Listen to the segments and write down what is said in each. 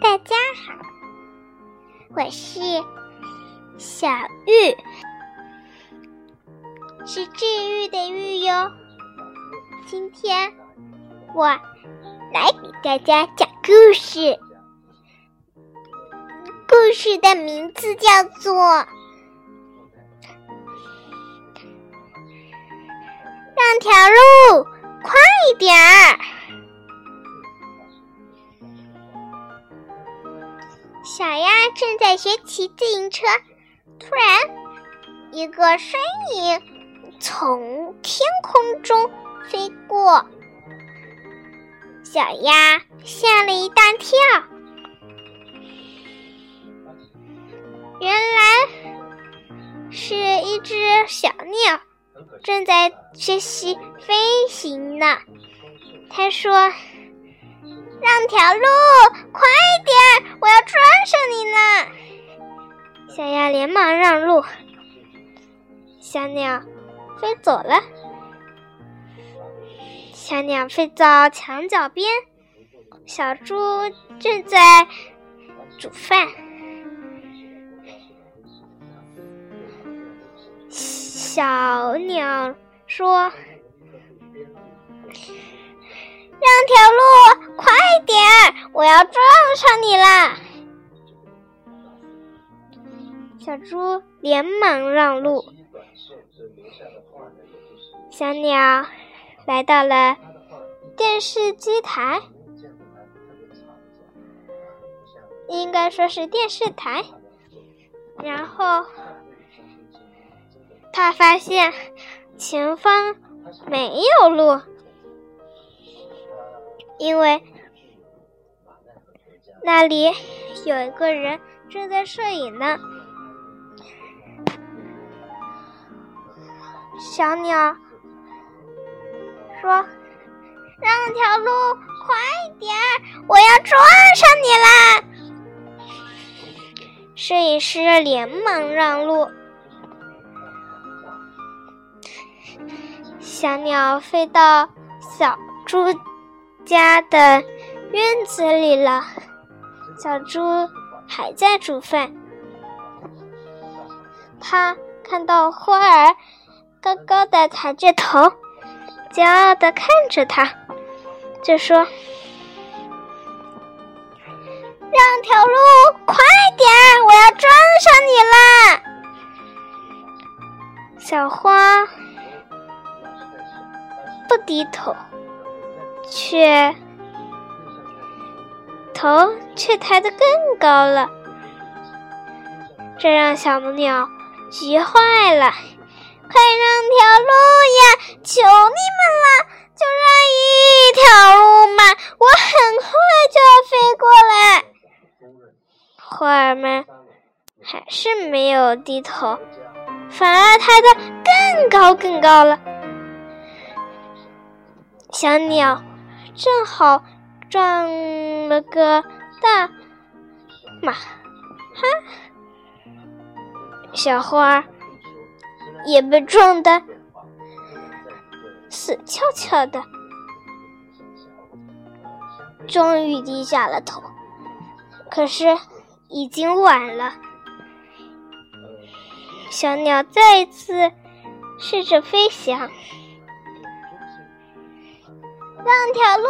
大家好我是小玉，是治愈的愈哟。今天我来给大家讲故事，故事的名字叫做《让条路快一点儿》。小鸭正在学骑自行车，突然，一个身影从天空中飞过，小鸭吓了一大跳。原来是一只小鸟，正在学习飞行呢。它说。让条路快点，我要撞上你了！小鸭连忙让路，小鸟飞走了。小鸟飞到墙角边，小猪正在煮饭。小鸟说。让条路快点儿，我要撞上你了！小猪连忙让路。小鸟来到了电视机台，应该说是电视台。然后他发现前方没有路。因为那里有一个人正在摄影呢。小鸟说：“让条路快点儿，我要撞上你啦！”摄影师连忙让路。小鸟飞到小猪。家的院子里了，小猪还在煮饭。他看到花儿高高的抬着头，骄傲的看着他，就说：“让条路快点，我要撞上你了。”小花不低头。却头却抬得更高了，这让小母鸟急坏了。快让条路呀！求你们了，就让一条路嘛！我很快就要飞过来。花儿们还是没有低头，反而抬得更高更高了。小鸟。正好撞了个大马哈，小花也被撞得死翘翘的，终于低下了头。可是已经晚了，小鸟再一次试着飞翔。让条路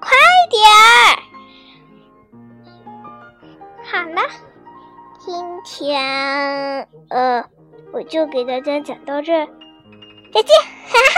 快点儿！好了，今天呃，我就给大家讲到这儿，再见，哈哈。